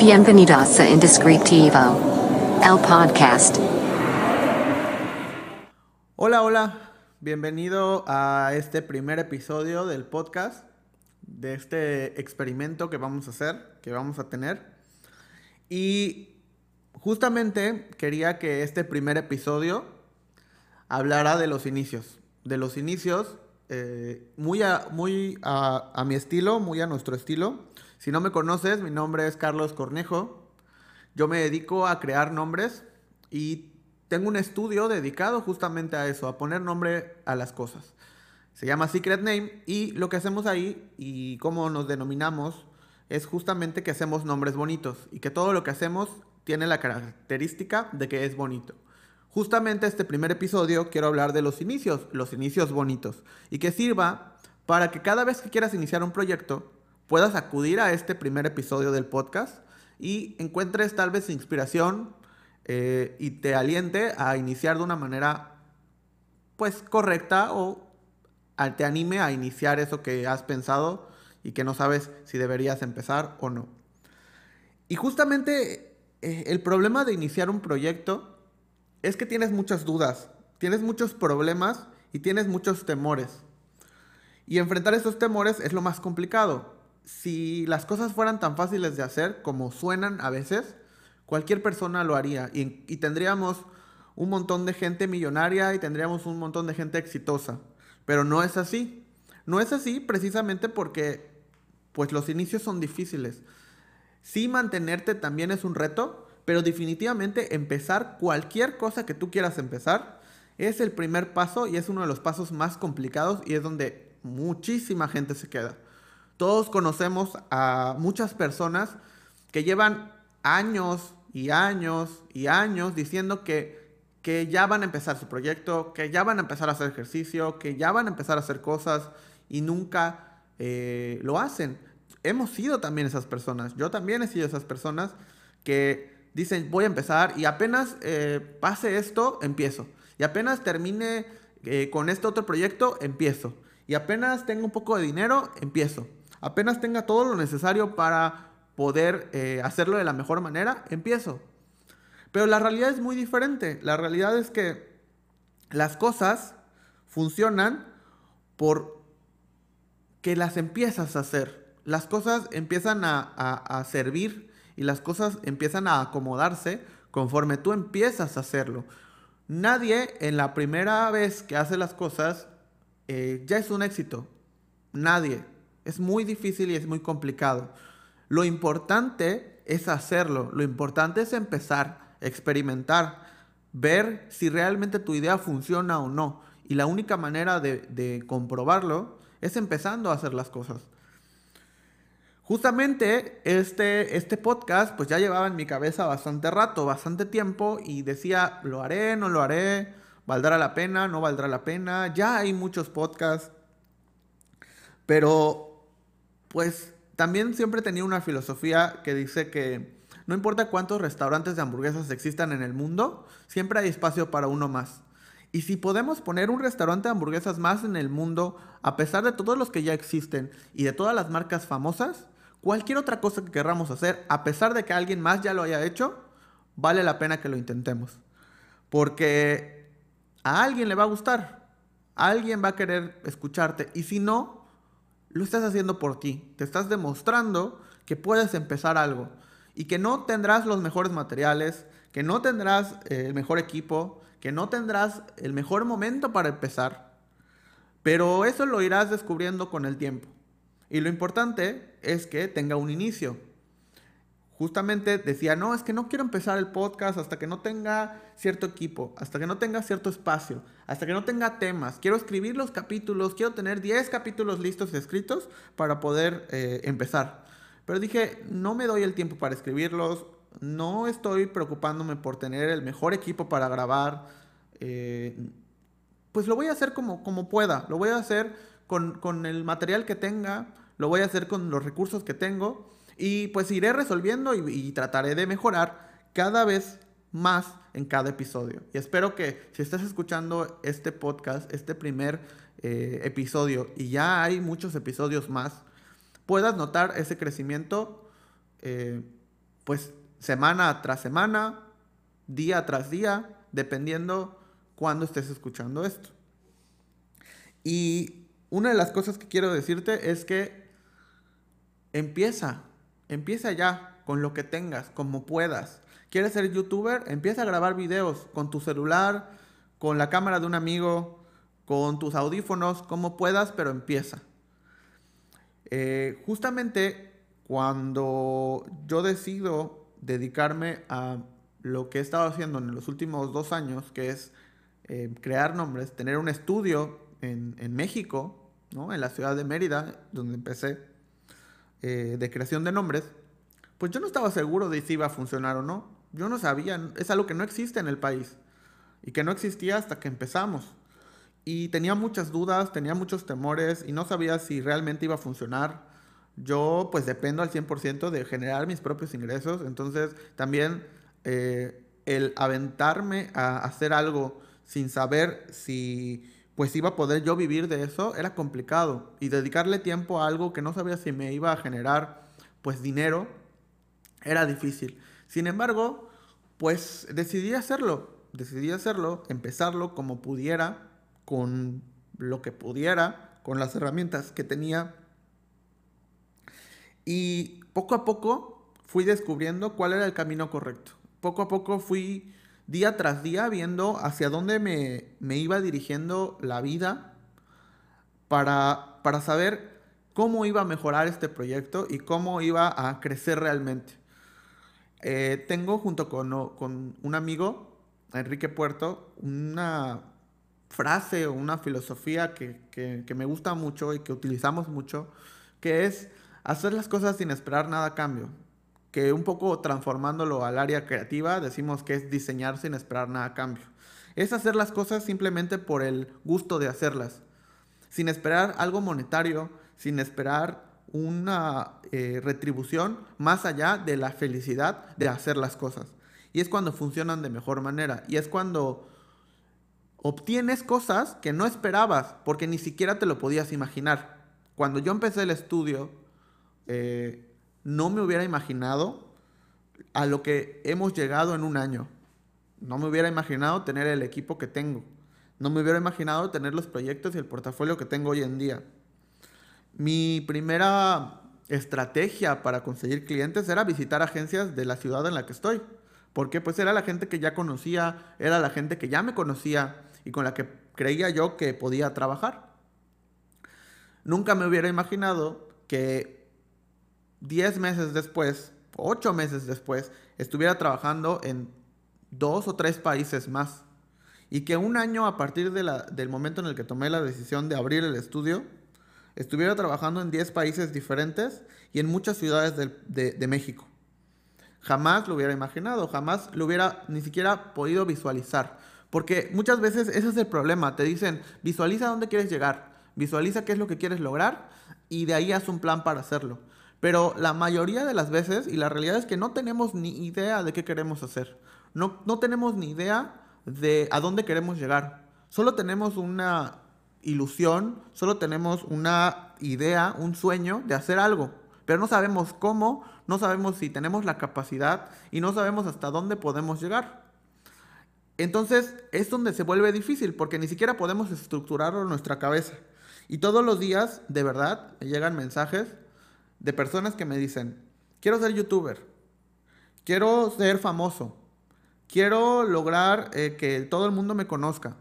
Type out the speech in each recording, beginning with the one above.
Bienvenidos a Indescriptivo, el podcast. Hola, hola. Bienvenido a este primer episodio del podcast, de este experimento que vamos a hacer, que vamos a tener. Y justamente quería que este primer episodio hablara de los inicios. De los inicios, eh, muy, a, muy a, a mi estilo, muy a nuestro estilo. Si no me conoces, mi nombre es Carlos Cornejo. Yo me dedico a crear nombres y tengo un estudio dedicado justamente a eso, a poner nombre a las cosas. Se llama Secret Name y lo que hacemos ahí y cómo nos denominamos es justamente que hacemos nombres bonitos y que todo lo que hacemos tiene la característica de que es bonito. Justamente este primer episodio quiero hablar de los inicios, los inicios bonitos, y que sirva para que cada vez que quieras iniciar un proyecto, puedas acudir a este primer episodio del podcast y encuentres tal vez inspiración eh, y te aliente a iniciar de una manera pues correcta o te anime a iniciar eso que has pensado y que no sabes si deberías empezar o no. Y justamente eh, el problema de iniciar un proyecto es que tienes muchas dudas, tienes muchos problemas y tienes muchos temores. Y enfrentar esos temores es lo más complicado si las cosas fueran tan fáciles de hacer como suenan a veces, cualquier persona lo haría y, tendríamos un montón de gente millonaria y tendríamos un montón de gente exitosa. Pero no es así. No es así precisamente porque pues los inicios son difíciles. Sí mantenerte también es un reto, pero definitivamente empezar cualquier cosa que tú quieras empezar es el primer paso y es uno de los pasos más complicados y es donde muchísima gente se queda. Todos conocemos a muchas personas que llevan años y años y años diciendo que, que ya van a empezar su proyecto, que ya van a empezar a hacer ejercicio, que ya van a empezar a hacer cosas y nunca eh, lo hacen. Hemos sido también esas personas. Yo también he sido esas personas que dicen voy a empezar y apenas eh, pase esto, empiezo. Y apenas termine eh, con este otro proyecto, empiezo. Y apenas tengo un poco de dinero, empiezo. Apenas tenga todo lo necesario para poder eh, hacerlo de la mejor manera, empiezo. Pero la realidad es muy diferente. La realidad es que las cosas funcionan por que las empiezas a hacer. Las cosas empiezan a, servir y las cosas empiezan a acomodarse conforme tú empiezas a hacerlo. Nadie en la primera vez que hace las cosas eh, ya es un éxito. Nadie. Es muy difícil y es muy complicado. Lo importante es hacerlo, lo importante es empezar, experimentar, ver si realmente tu idea funciona o no. Y la única manera de, comprobarlo es empezando a hacer las cosas. Justamente este, este podcast pues ya llevaba en mi cabeza bastante rato, bastante tiempo y decía, lo haré, no lo haré, valdrá la pena, no valdrá la pena. Ya hay muchos podcasts, pero pues también siempre tenía una filosofía que dice que no importa cuántos restaurantes de hamburguesas existan en el mundo, siempre hay espacio para uno más. Y si podemos poner un restaurante de hamburguesas más en el mundo, a pesar de todos los que ya existen y de todas las marcas famosas, cualquier otra cosa que queramos hacer, a pesar de que alguien más ya lo haya hecho, vale la pena que lo intentemos. Porque a alguien le va a gustar, a alguien va a querer escucharte. Y si no, lo estás haciendo por ti. Te estás demostrando que puedes empezar algo y que no tendrás los mejores materiales, que no tendrás eh, el mejor equipo, que no tendrás el mejor momento para empezar. Pero eso lo irás descubriendo con el tiempo. Y lo importante es que tenga un inicio justamente decía, no, es que no quiero empezar el podcast hasta que no tenga cierto equipo, hasta que no tenga cierto espacio, hasta que no tenga temas. Quiero escribir los capítulos, quiero tener 10 capítulos listos y escritos para poder eh, empezar. Pero dije, no me doy el tiempo para escribirlos, no estoy preocupándome por tener el mejor equipo para grabar. Eh, pues lo voy a hacer como, como pueda, lo voy a hacer con, con el material que tenga, lo voy a hacer con los recursos que tengo y pues iré resolviendo y, trataré de mejorar cada vez más en cada episodio. Y espero que si estás escuchando este podcast, este primer eh, episodio, y ya hay muchos episodios más, puedas notar ese crecimiento eh, pues semana tras semana, día tras día, dependiendo cuándo estés escuchando esto. Y una de las cosas que quiero decirte es que empieza, empieza ya con lo que tengas, como puedas. ¿Quieres ser youtuber? Empieza a grabar videos con tu celular, con la cámara de un amigo, con tus audífonos, como puedas, pero empieza. Eh, justamente cuando yo decido dedicarme a lo que he estado haciendo en los últimos dos años, que es eh, crear nombres, tener un estudio en, México, ¿no? en la ciudad de Mérida, donde empecé, eh, de creación de nombres, pues yo no estaba seguro de si iba a funcionar o no. Yo no sabía, es algo que no existe en el país y que no existía hasta que empezamos. Y tenía muchas dudas, tenía muchos temores y no sabía si realmente iba a funcionar. Yo pues dependo al 100% de generar mis propios ingresos, entonces también eh, el aventarme a hacer algo sin saber si pues iba a poder yo vivir de eso era complicado y dedicarle tiempo a algo que no sabía si me iba a generar pues dinero era difícil. Sin embargo, pues decidí hacerlo, decidí hacerlo, empezarlo como pudiera, con lo que pudiera, con las herramientas que tenía. Y poco a poco fui descubriendo cuál era el camino correcto poco a poco fui día tras día viendo hacia dónde me, iba dirigiendo la vida para, para, saber cómo iba a mejorar este proyecto y cómo iba a crecer realmente. Eh, tengo junto con, un amigo, Enrique Puerto, una frase o una filosofía que, que me gusta mucho y que utilizamos mucho, que es hacer las cosas sin esperar nada a cambio que un poco transformándolo al área creativa, decimos que es diseñar sin esperar nada a cambio. Es hacer las cosas simplemente por el gusto de hacerlas, sin esperar algo monetario, sin esperar una eh, retribución más allá de la felicidad de hacer las cosas. Y es cuando funcionan de mejor manera. Y es cuando obtienes cosas que no esperabas, porque ni siquiera te lo podías imaginar. Cuando yo empecé el estudio, eh, no me hubiera imaginado a lo que hemos llegado en un año. No me hubiera imaginado tener el equipo que tengo. No me hubiera imaginado tener los proyectos y el portafolio que tengo hoy en día. Mi primera estrategia para conseguir clientes era visitar agencias de la ciudad en la que estoy. Porque pues era la gente que ya conocía, era la gente que ya me conocía y con la que creía yo que podía trabajar. Nunca me hubiera imaginado que 10 meses después, 8 meses después, estuviera trabajando en dos o tres países más. Y que un año a partir del momento en el que tomé la decisión de abrir el estudio, estuviera trabajando en 10 países diferentes y en muchas ciudades de, de México. Jamás lo hubiera imaginado, jamás lo hubiera ni siquiera podido visualizar. Porque muchas veces ese es el problema. Te dicen, visualiza dónde quieres llegar, visualiza qué es lo que quieres lograr y de ahí haz un plan para hacerlo. Pero la mayoría de las veces, y la realidad es que no tenemos ni idea de qué queremos hacer. No, no tenemos ni idea de a dónde queremos llegar. Solo tenemos una ilusión, solo tenemos una idea, un sueño de hacer algo. Pero no sabemos cómo, no sabemos si tenemos la capacidad y no sabemos hasta dónde podemos llegar. Entonces es donde se vuelve difícil porque ni siquiera podemos estructurarlo en nuestra cabeza. Y todos los días, de verdad, llegan mensajes de personas que me dicen, quiero ser youtuber, quiero ser famoso, quiero lograr eh, que todo el mundo me conozca.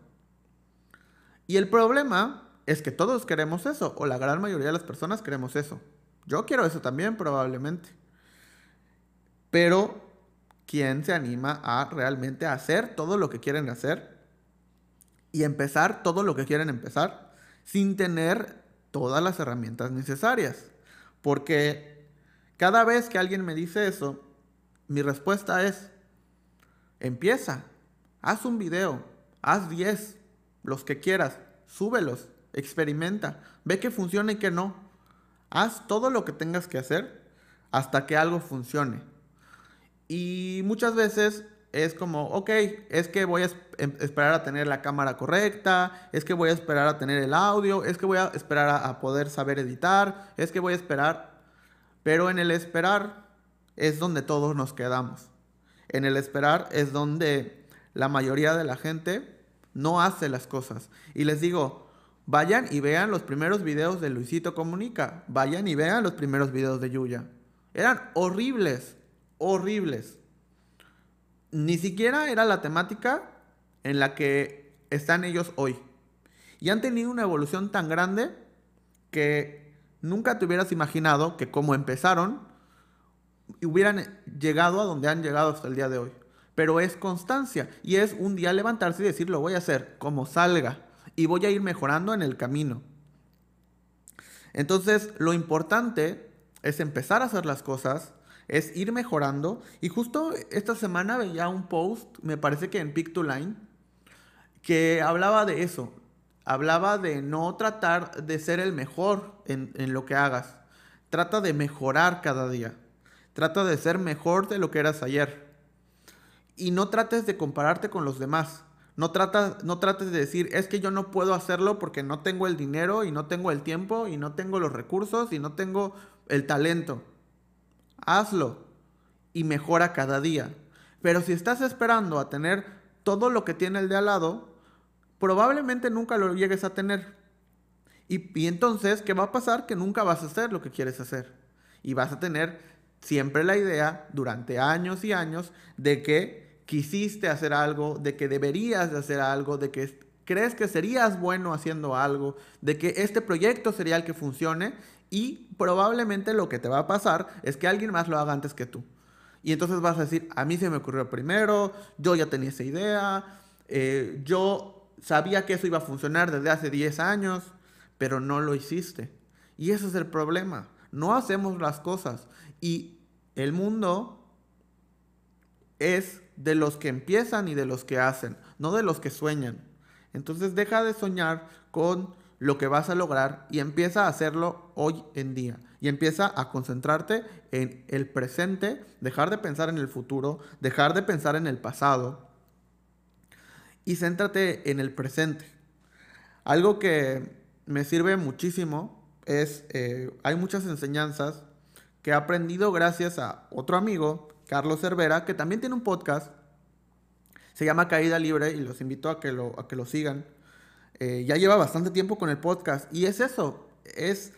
Y el problema es que todos queremos eso, o la gran mayoría de las personas queremos eso. Yo quiero eso también, probablemente. Pero, ¿quién se anima a realmente hacer todo lo que quieren hacer? Y empezar todo lo que quieren empezar sin tener todas las herramientas necesarias. Porque cada vez que alguien me dice eso, mi respuesta es, empieza, haz un video, haz 10, los que quieras, súbelos, experimenta, ve que funciona y que no. Haz todo lo que tengas que hacer hasta que algo funcione. Y muchas veces es como, ok, es que voy a em, esperar a tener la cámara correcta, es que voy a esperar a tener el audio, es que voy a esperar a, poder saber editar, es que voy a esperar. Pero en el esperar es donde todos nos quedamos. En el esperar es donde la mayoría de la gente no hace las cosas. Y les digo, vayan y vean los primeros videos de Luisito Comunica. Vayan y vean los primeros videos de Yuya. Eran horribles, horribles. Ni siquiera era la temática en la que están ellos hoy. Y han tenido una evolución tan grande que nunca te hubieras imaginado que como empezaron, hubieran llegado a donde han llegado hasta el día de hoy. Pero es constancia y es un día levantarse y decir, lo voy a hacer como salga y voy a ir mejorando en el camino. Entonces, lo importante es empezar a hacer las cosas, es ir mejorando. Y justo esta semana veía un post, me parece que en Pick que hablaba de eso. Hablaba de no tratar de ser el mejor en, en lo que hagas. Trata de mejorar cada día. Trata de ser mejor de lo que eras ayer. Y no trates de compararte con los demás. No, no trates de decir, es que yo no puedo hacerlo porque no tengo el dinero y no tengo el tiempo y no tengo los recursos y no tengo el talento. Hazlo y mejora cada día. Pero si estás esperando a tener todo lo que tiene el de al lado, probablemente nunca lo llegues a tener. Y, y entonces, ¿qué va a pasar? Que nunca vas a hacer lo que quieres hacer. Y vas a tener siempre la idea durante años y años de que quisiste hacer algo, de que deberías de hacer algo, de que crees que serías bueno haciendo algo, de que este proyecto sería el que funcione y probablemente lo que te va a pasar es que alguien más lo haga antes que tú. Y entonces vas a decir, a mí se me ocurrió primero, yo ya tenía esa idea, eh, yo sabía que eso iba a funcionar desde hace 10 años, pero no lo hiciste. Y ese es el problema. No hacemos las cosas. Y el mundo es de los que empiezan y de los que hacen, no de los que sueñan. Entonces deja de soñar con lo que vas a lograr y empieza a hacerlo hoy en día. Y empieza a concentrarte en el presente, dejar de pensar en el futuro, dejar de pensar en el pasado y céntrate en el presente. Algo que me sirve muchísimo es, eh, hay muchas enseñanzas que he aprendido gracias a otro amigo, Carlos Cervera, que también tiene un podcast. Se llama Caída Libre y los invito a que lo, a que lo sigan. Eh, ya lleva bastante tiempo con el podcast y es eso, es,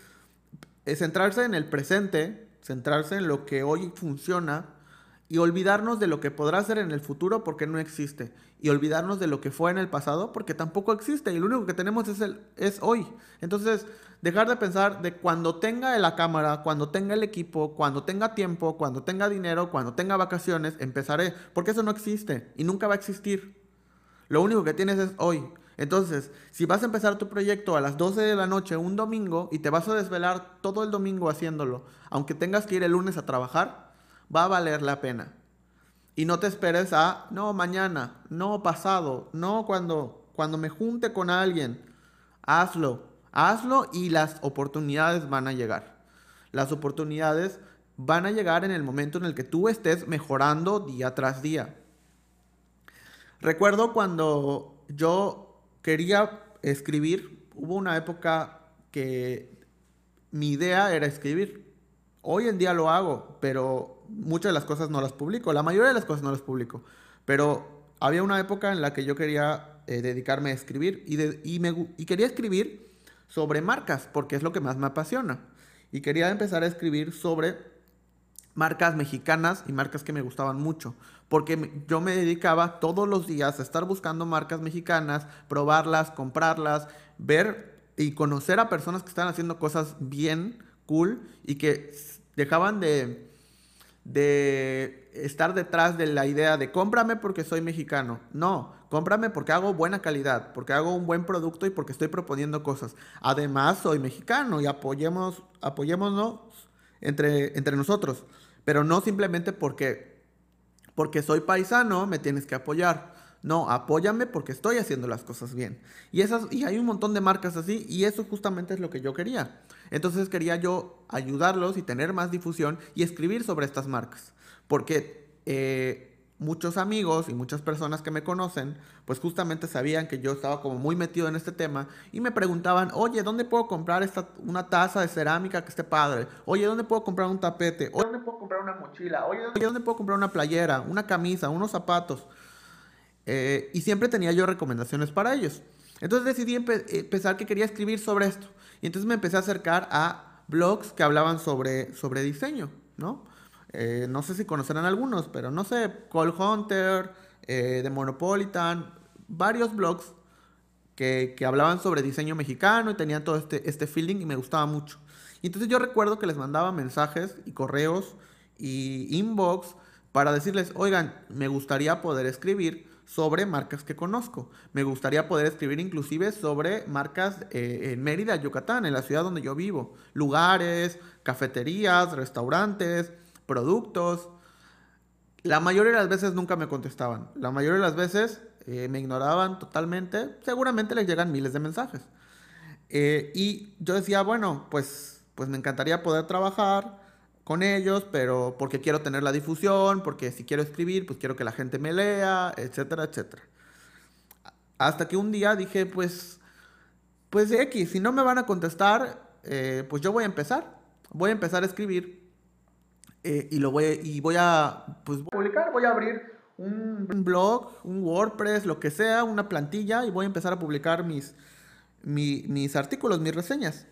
es centrarse en el presente, centrarse en lo que hoy funciona y olvidarnos de lo que podrá ser en el futuro porque no existe. Y olvidarnos de lo que fue en el pasado porque tampoco existe. Y lo único que tenemos es, el, es hoy. Entonces, dejar de pensar de cuando tenga la cámara, cuando tenga el equipo, cuando tenga tiempo, cuando tenga dinero, cuando tenga vacaciones, empezaré. Porque eso no existe y nunca va a existir. Lo único que tienes es hoy. Entonces, si vas a empezar tu proyecto a las 12 de la noche un domingo y te vas a desvelar todo el domingo haciéndolo, aunque tengas que ir el lunes a trabajar, va a valer la pena. Y no te esperes a, no, mañana, no, pasado, no, cuando, cuando me junte con alguien. Hazlo, hazlo y las oportunidades van a llegar. Las oportunidades van a llegar en el momento en el que tú estés mejorando día tras día. Recuerdo cuando yo quería escribir, hubo una época que mi idea era escribir. Hoy en día lo hago, pero muchas de las cosas no las publico, la mayoría de las cosas no las publico, pero había una época en la que yo quería eh, dedicarme a escribir y, y, me, y quería escribir sobre marcas, porque es lo que más me apasiona. Y quería empezar a escribir sobre marcas mexicanas y marcas que me gustaban mucho, porque yo me dedicaba todos los días a estar buscando marcas mexicanas, probarlas, comprarlas, ver y conocer a personas que están haciendo cosas bien, cool y que dejaban de de estar detrás de la idea de cómprame porque soy mexicano. No, cómprame porque hago buena calidad, porque hago un buen producto y porque estoy proponiendo cosas. Además, soy mexicano y apoyemos, apoyémonos entre, entre nosotros. Pero no simplemente porque, porque soy paisano me tienes que apoyar. No, apóyame porque estoy haciendo las cosas bien. Y, esas, y hay un montón de marcas así y eso justamente es lo que yo quería. Entonces quería yo ayudarlos y tener más difusión y escribir sobre estas marcas. Porque eh, muchos amigos y muchas personas que me conocen, pues justamente sabían que yo estaba como muy metido en este tema y me preguntaban, oye, ¿dónde puedo comprar esta, una taza de cerámica que esté padre? Oye, ¿dónde puedo comprar un tapete? Oye, ¿dónde puedo comprar una mochila? Oye, ¿dónde puedo comprar una playera, una camisa, unos zapatos? Eh, y siempre tenía yo recomendaciones para ellos. Entonces decidí empezar que quería escribir sobre esto. Y entonces me empecé a acercar a blogs que hablaban sobre, sobre diseño, ¿no? Eh, no sé si conocerán algunos, pero no sé, Call Hunter, eh, The Monopolitan, varios blogs que, que, hablaban sobre diseño mexicano y tenían todo este, este feeling y me gustaba mucho. Y entonces yo recuerdo que les mandaba mensajes y correos y inbox para decirles, oigan, me gustaría poder escribir sobre marcas que conozco. Me gustaría poder escribir inclusive sobre marcas eh, en Mérida, Yucatán, en la ciudad donde yo vivo. Lugares, cafeterías, restaurantes, productos. La mayoría de las veces nunca me contestaban. La mayoría de las veces eh, me ignoraban totalmente. Seguramente les llegan miles de mensajes. Eh, y yo decía, bueno, pues, pues me encantaría poder trabajar con ellos, pero porque quiero tener la difusión, porque si quiero escribir, pues quiero que la gente me lea, etcétera, etcétera. Hasta que un día dije, pues, pues X, si no me van a contestar, eh, pues yo voy a empezar. Voy a empezar a escribir eh, y lo voy, y voy a pues, publicar, voy a abrir un, blog, un WordPress, lo que sea, una plantilla y voy a empezar a publicar mis, mis artículos, mis reseñas.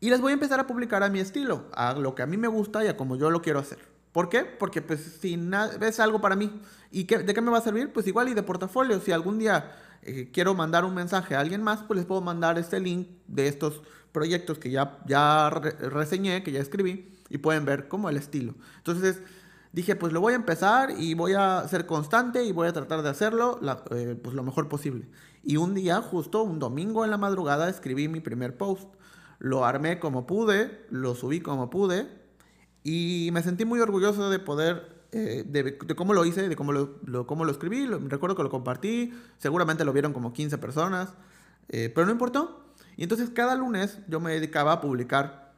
Y les voy a empezar a publicar a mi estilo, a lo que a mí me gusta y a como yo lo quiero hacer. ¿Por qué? Porque pues si es algo para mí. ¿Y qué, de qué me va a servir? Pues igual y de portafolio. Si algún día eh, quiero mandar un mensaje a alguien más, pues les puedo mandar este link de estos proyectos que ya, ya reseñé, que ya escribí y pueden ver como el estilo. Entonces dije, pues lo voy a empezar y voy a ser constante y voy a tratar de hacerlo eh, pues lo mejor posible. Y un día, justo un domingo en la madrugada, escribí mi primer post. Lo armé como pude, lo subí como pude y me sentí muy orgulloso de poder, eh, de, cómo lo hice, de cómo lo, cómo lo escribí. recuerdo que lo compartí, seguramente lo vieron como 15 personas, eh, pero no importó. Y entonces cada lunes yo me dedicaba a publicar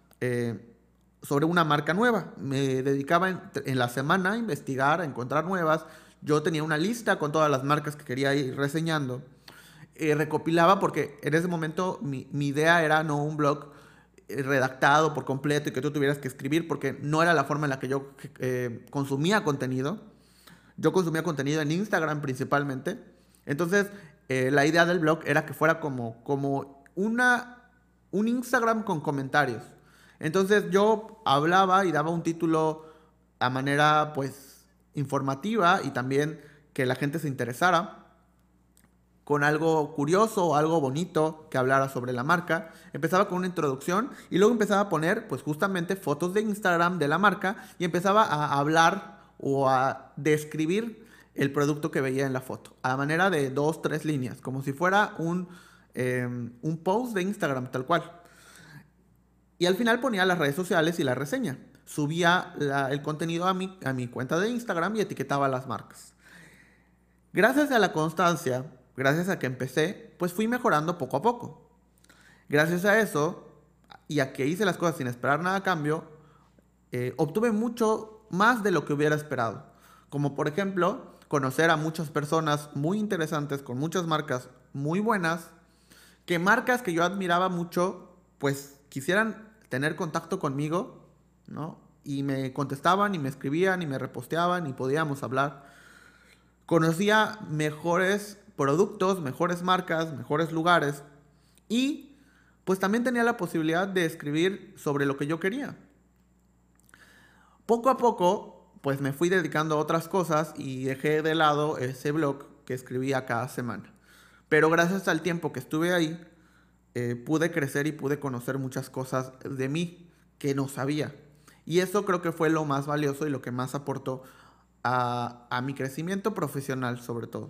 sobre una marca nueva. Me dedicaba en, la semana a investigar, a encontrar nuevas. Yo tenía una lista con todas las marcas que quería ir reseñando. Eh, recopilaba porque en ese momento mi, idea era no un blog eh, redactado por completo y que tú tuvieras que escribir porque no era la forma en la que yo eh, consumía contenido. Yo consumía contenido en Instagram principalmente. Entonces, la idea del blog era que fuera como, como una, un Instagram con comentarios. Entonces yo hablaba y daba un título a manera pues informativa y también que la gente se interesara con algo curioso o algo bonito que hablara sobre la marca. Empezaba con una introducción y luego empezaba a poner pues justamente fotos de Instagram de la marca y empezaba a hablar o a describir el producto que veía en la foto, a manera de dos, tres líneas, como si fuera un, eh, un post de Instagram tal cual. Y al final ponía las redes sociales y la reseña. Subía el contenido a mi, a mi cuenta de Instagram y etiquetaba las marcas. Gracias a la constancia, gracias a que empecé, pues fui mejorando poco a poco. Gracias a eso, y a que hice las cosas sin esperar nada a cambio, eh, obtuve mucho más de lo que hubiera esperado. Como por ejemplo, conocer a muchas personas muy interesantes, con muchas marcas muy buenas, que marcas que yo admiraba mucho, pues quisieran tener contacto conmigo, ¿no? Y me contestaban y me escribían y me reposteaban y podíamos hablar. Conocía mejores productos, mejores marcas, mejores lugares y pues también tenía la posibilidad de escribir sobre lo que yo quería. Poco a poco, pues me fui dedicando a otras cosas y dejé de lado ese blog que escribía cada semana. Pero gracias al tiempo que estuve ahí, eh, pude crecer y pude conocer muchas cosas de mí que no sabía. Y eso creo que fue lo más valioso y lo que más aportó a, a mi crecimiento profesional sobre todo.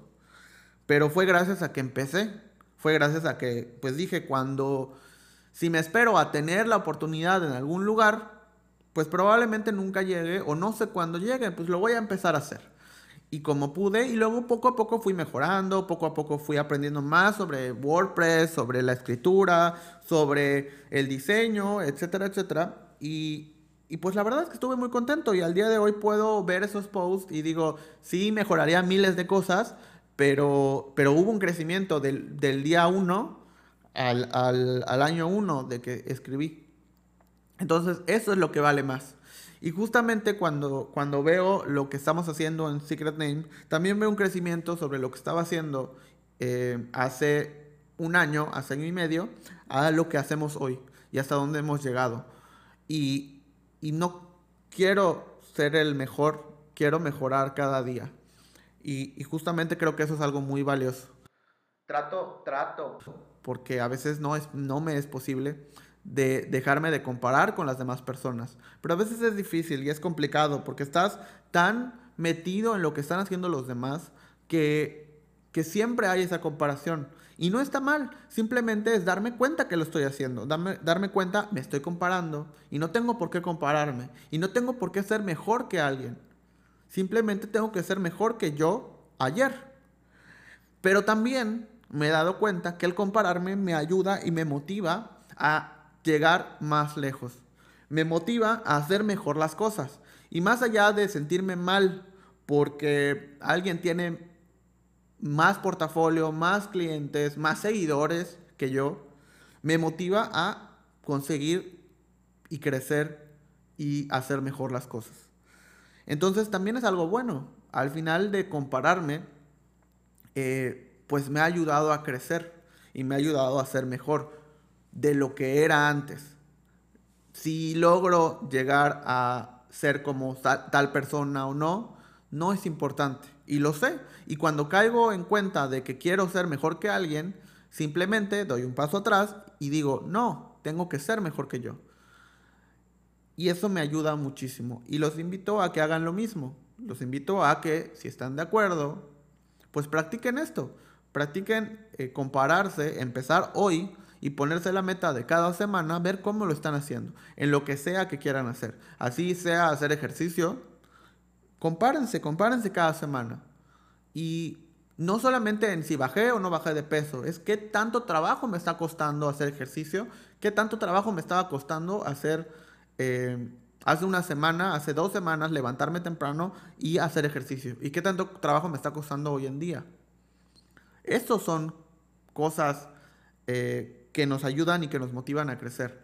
Pero fue gracias a que empecé, fue gracias a que, pues dije, cuando, si me espero a tener la oportunidad en algún lugar, pues probablemente nunca llegue o no sé cuándo llegue, pues lo voy a empezar a hacer y como pude y luego poco a poco fui mejorando, poco a poco fui aprendiendo más sobre WordPress, sobre la escritura, sobre el diseño, etcétera, etcétera. Y, y pues la verdad es que estuve muy contento y al día de hoy puedo ver esos posts y digo, sí, mejoraría miles de cosas, pero, pero hubo un crecimiento del, del día 1 al, al, al año 1 de que escribí. Entonces, eso es lo que vale más. Y justamente cuando, cuando veo lo que estamos haciendo en Secret Name, también veo un crecimiento sobre lo que estaba haciendo eh, hace un año, hace año y medio, a lo que hacemos hoy y hasta dónde hemos llegado. Y, y no quiero ser el mejor, quiero mejorar cada día. Y, y, justamente creo que eso es algo muy valioso. Trato, trato, porque a veces no, es, no me es posible de dejarme de comparar con las demás personas. Pero a veces es difícil y es complicado porque estás tan metido en lo que están haciendo los demás que, que siempre hay esa comparación. Y no está mal, simplemente es darme cuenta que lo estoy haciendo, darme, darme cuenta, me estoy comparando y no tengo por qué compararme y no tengo por qué ser mejor que alguien. Simplemente tengo que ser mejor que yo ayer. Pero también me he dado cuenta que el compararme me ayuda y me motiva a llegar más lejos. Me motiva a hacer mejor las cosas. Y más allá de sentirme mal porque alguien tiene más portafolio, más clientes, más seguidores que yo, me motiva a conseguir y crecer y hacer mejor las cosas. Entonces también es algo bueno. Al final de compararme, eh, pues me ha ayudado a crecer y me ha ayudado a ser mejor de lo que era antes. Si logro llegar a ser como tal persona o no, no es importante. Y lo sé. Y cuando caigo en cuenta de que quiero ser mejor que alguien, simplemente doy un paso atrás y digo, no, tengo que ser mejor que yo. Y eso me ayuda muchísimo. Y los invito a que hagan lo mismo. Los invito a que, si están de acuerdo, pues practiquen esto. Practiquen eh, compararse, empezar hoy y ponerse la meta de cada semana, ver cómo lo están haciendo, en lo que sea que quieran hacer. Así sea hacer ejercicio, compárense, compárense cada semana. Y no solamente en si bajé o no bajé de peso, es qué tanto trabajo me está costando hacer ejercicio, qué tanto trabajo me estaba costando hacer, eh, hace una semana, hace dos semanas, levantarme temprano y hacer ejercicio, y qué tanto trabajo me está costando hoy en día. Estos son cosas eh, que nos ayudan y que nos motivan a crecer.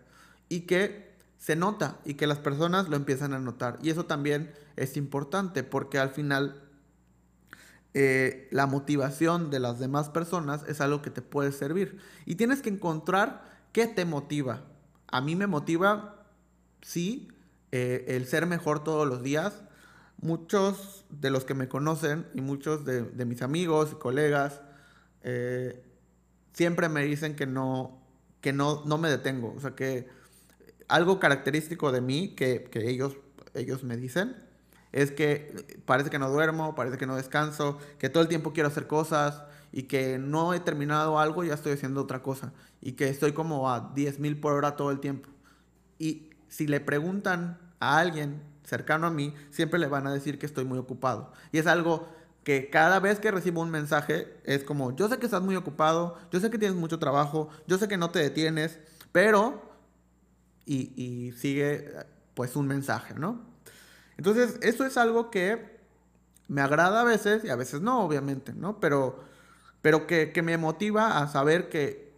Y que se nota y que las personas lo empiezan a notar. Y eso también es importante porque al final eh, la motivación de las demás personas es algo que te puede servir. Y tienes que encontrar qué te motiva. A mí me motiva, sí, eh, el ser mejor todos los días. Muchos de los que me conocen y muchos de, mis amigos y colegas eh, siempre me dicen que no, que no, no me detengo. O sea, que algo característico de mí que, que ellos, ellos me dicen es que parece que no duermo, parece que no descanso, que todo el tiempo quiero hacer cosas y que no he terminado algo ya estoy haciendo otra cosa y que estoy como a 10 mil por hora todo el tiempo. Y si le preguntan a alguien cercano a mí, siempre le van a decir que estoy muy ocupado. Y es algo que cada vez que recibo un mensaje es como, yo sé que estás muy ocupado, yo sé que tienes mucho trabajo, yo sé que no te detienes, pero... Y, sigue pues un mensaje, ¿no? Entonces, eso es algo que me agrada a veces y a veces no, obviamente, ¿no? Pero, pero que, que me motiva a saber que,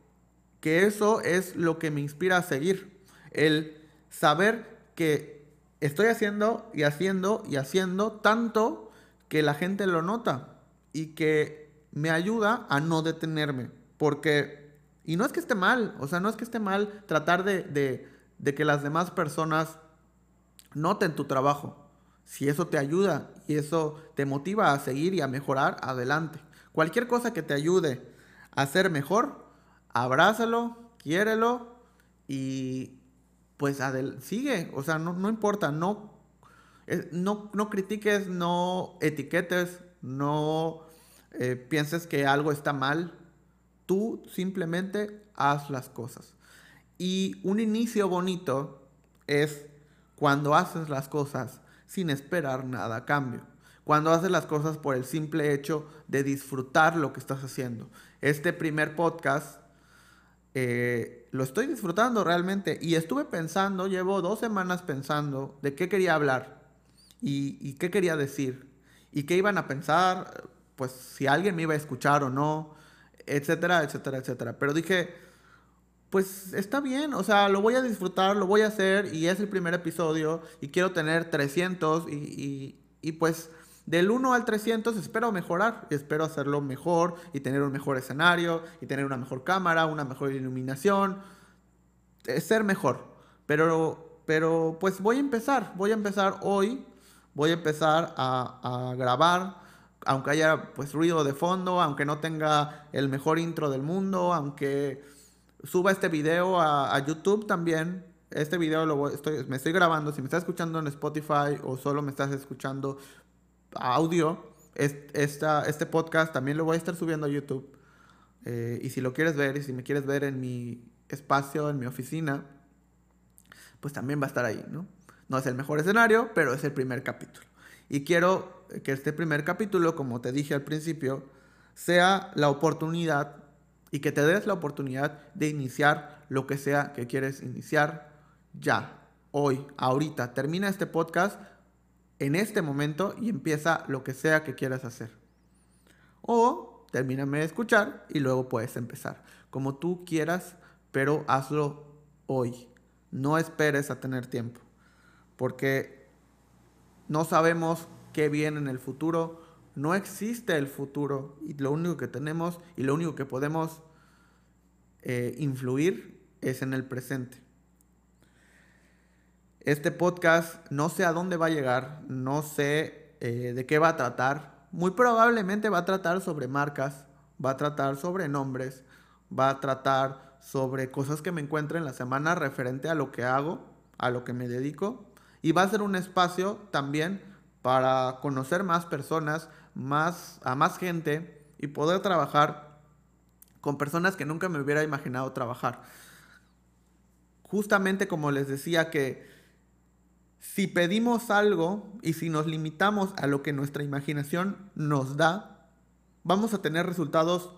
que eso es lo que me inspira a seguir. El saber que estoy haciendo y haciendo y haciendo tanto que la gente lo nota y que me ayuda a no detenerme. Porque, y no es que esté mal, o sea, no es que esté mal tratar de, de, que las demás personas noten tu trabajo. Si eso te ayuda y eso te motiva a seguir y a mejorar, adelante. Cualquier cosa que te ayude a ser mejor, abrázalo, quiérelo y pues sigue. O sea, no, no importa, no no, no critiques, no etiquetes, no eh, pienses que algo está mal. Tú simplemente haz las cosas. Y un inicio bonito es cuando haces las cosas sin esperar nada a cambio. Cuando haces las cosas por el simple hecho de disfrutar lo que estás haciendo. Este primer podcast eh, lo estoy disfrutando realmente. Y estuve pensando, llevo dos semanas pensando de qué quería hablar y, y qué quería decir y qué iban a pensar, pues si alguien me iba a escuchar o no, etcétera, etcétera, etcétera. Pero dije, pues está bien, o sea, lo voy a disfrutar, lo voy a hacer y es el primer episodio y quiero tener 300 y, y, y pues del 1 al 300 espero mejorar, espero hacerlo mejor y tener un mejor escenario y tener una mejor cámara, una mejor iluminación, eh, ser mejor. Pero, pero pues voy a empezar, voy a empezar hoy, voy a empezar a, grabar, aunque haya pues ruido de fondo, aunque no tenga el mejor intro del mundo, aunque suba este video a, YouTube también. Este video lo voy, estoy, me estoy grabando. Si me estás escuchando en Spotify o solo me estás escuchando audio, esta, este podcast también lo voy a estar subiendo a YouTube. Eh, y si lo quieres ver y si me quieres ver en mi espacio, en mi oficina, pues también va a estar ahí, ¿no? No es el mejor escenario, pero es el primer capítulo. Y quiero que este primer capítulo, como te dije al principio, sea la oportunidad y que te des la oportunidad de iniciar lo que sea que quieres iniciar ya, hoy, ahorita. Termina este podcast en este momento y empieza lo que sea que quieras hacer. O termíname de escuchar y luego puedes empezar. Como tú quieras, pero hazlo hoy. No esperes a tener tiempo. Porque no sabemos qué viene en el futuro. No existe el futuro. Y lo único que tenemos y lo único que podemos eh, influir es en el presente. Este podcast no sé a dónde va a llegar, no sé eh, de qué va a tratar. Muy probablemente va a tratar sobre marcas, va a tratar sobre nombres, va a tratar sobre cosas que me encuentro en la semana referente a lo que hago, a lo que me dedico. Y va a ser un espacio también para conocer más personas, más, a más gente y poder trabajar con personas que nunca me hubiera imaginado trabajar. Justamente como les decía que si pedimos algo y si nos limitamos a lo que nuestra imaginación nos da, vamos a tener resultados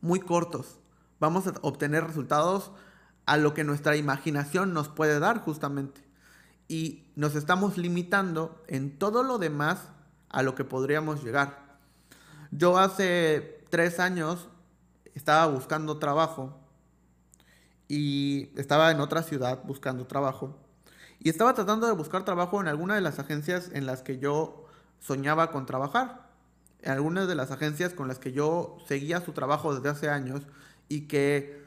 muy cortos. Vamos a obtener resultados a lo que nuestra imaginación nos puede dar justamente. Y nos estamos limitando en todo lo demás a lo que podríamos llegar. Yo hace tres años estaba buscando trabajo y estaba en otra ciudad buscando trabajo y estaba tratando de buscar trabajo en alguna de las agencias en las que yo soñaba con trabajar. En algunas de las agencias con las que yo seguía su trabajo desde hace años y que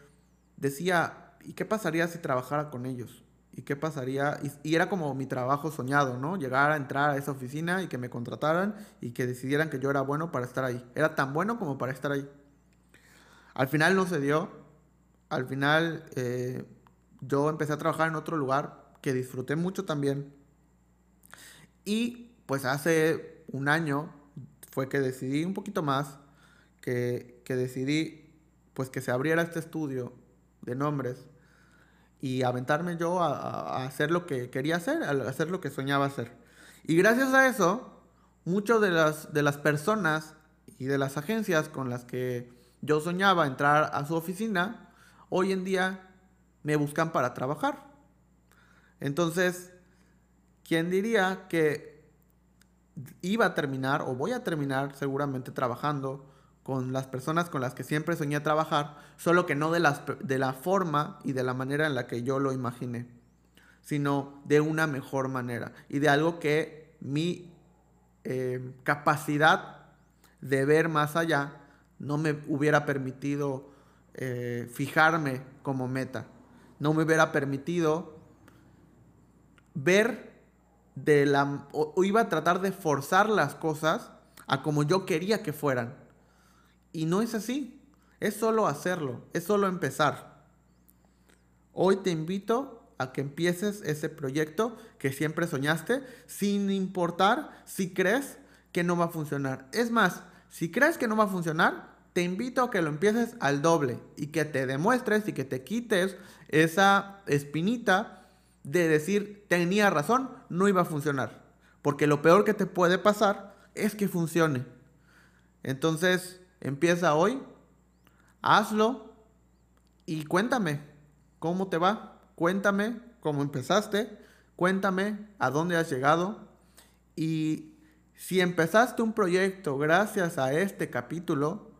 decía, ¿y qué pasaría si trabajara con ellos? ¿Y qué pasaría? Y, era como mi trabajo soñado, ¿no? Llegar a entrar a esa oficina y que me contrataran y que decidieran que yo era bueno para estar ahí. Era tan bueno como para estar ahí. Al final no se dio. Al final eh, yo empecé a trabajar en otro lugar que disfruté mucho también. Y pues hace un año fue que decidí un poquito más, que, que decidí pues que se abriera este estudio de nombres y aventarme yo a, hacer lo que quería hacer, a hacer lo que soñaba hacer. Y gracias a eso, muchas de las, de las personas y de las agencias con las que yo soñaba entrar a su oficina, hoy en día me buscan para trabajar. Entonces, ¿quién diría que iba a terminar o voy a terminar seguramente trabajando con las personas con las que siempre soñé trabajar, solo que no de, las, de la forma y de la manera en la que yo lo imaginé, sino de una mejor manera y de algo que mi eh, capacidad de ver más allá no me hubiera permitido eh, fijarme como meta, no me hubiera permitido ver de la... O, iba a tratar de forzar las cosas a como yo quería que fueran. Y no es así. Es solo hacerlo. Es solo empezar. Hoy te invito a que empieces ese proyecto que siempre soñaste sin importar si crees que no va a funcionar. Es más, si crees que no va a funcionar, te invito a que lo empieces al doble y que te demuestres y que te quites esa espinita de decir tenía razón, no iba a funcionar. Porque lo peor que te puede pasar es que funcione. Entonces, empieza hoy, hazlo, y cuéntame cómo te va, cuéntame cómo empezaste, cuéntame a dónde has llegado y si empezaste un proyecto gracias a este capítulo,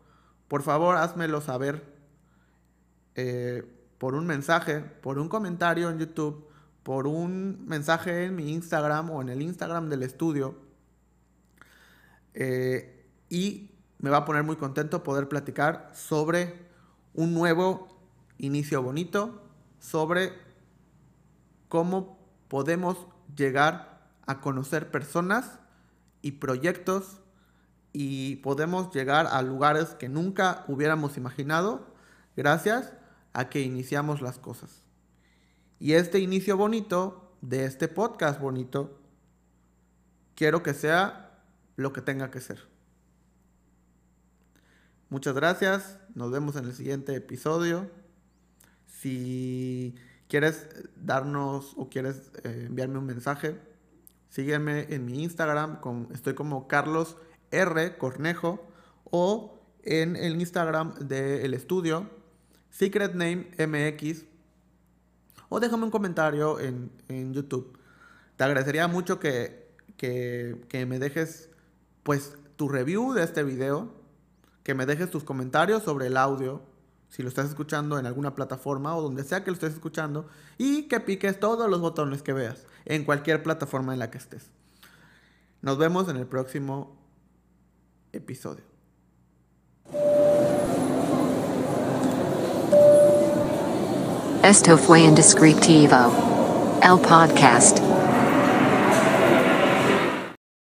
por favor házmelo saber eh, por un mensaje, por un comentario en YouTube, por un mensaje en mi Instagram o en el Instagram del estudio. Eh, y me va a poner muy contento poder platicar sobre un nuevo inicio bonito, sobre cómo podemos llegar a conocer personas y proyectos y podemos llegar a lugares que nunca hubiéramos imaginado gracias a que iniciamos las cosas. Y este inicio bonito de este podcast bonito, quiero que sea lo que tenga que ser. Muchas gracias, nos vemos en el siguiente episodio. Si quieres darnos o quieres eh, enviarme un mensaje, sígueme en mi Instagram, con, estoy como Carlos R. Cornejo, o en el Instagram del estudio, Secret Name MX, o déjame un comentario en, YouTube. Te agradecería mucho que, que me dejes pues tu review de este video, que me dejes tus comentarios sobre el audio, si lo estás escuchando en alguna plataforma o donde sea que lo estés escuchando, y que piques todos los botones que veas en cualquier plataforma en la que estés. Nos vemos en el próximo episodio. Esto fue Indescriptivo. El podcast.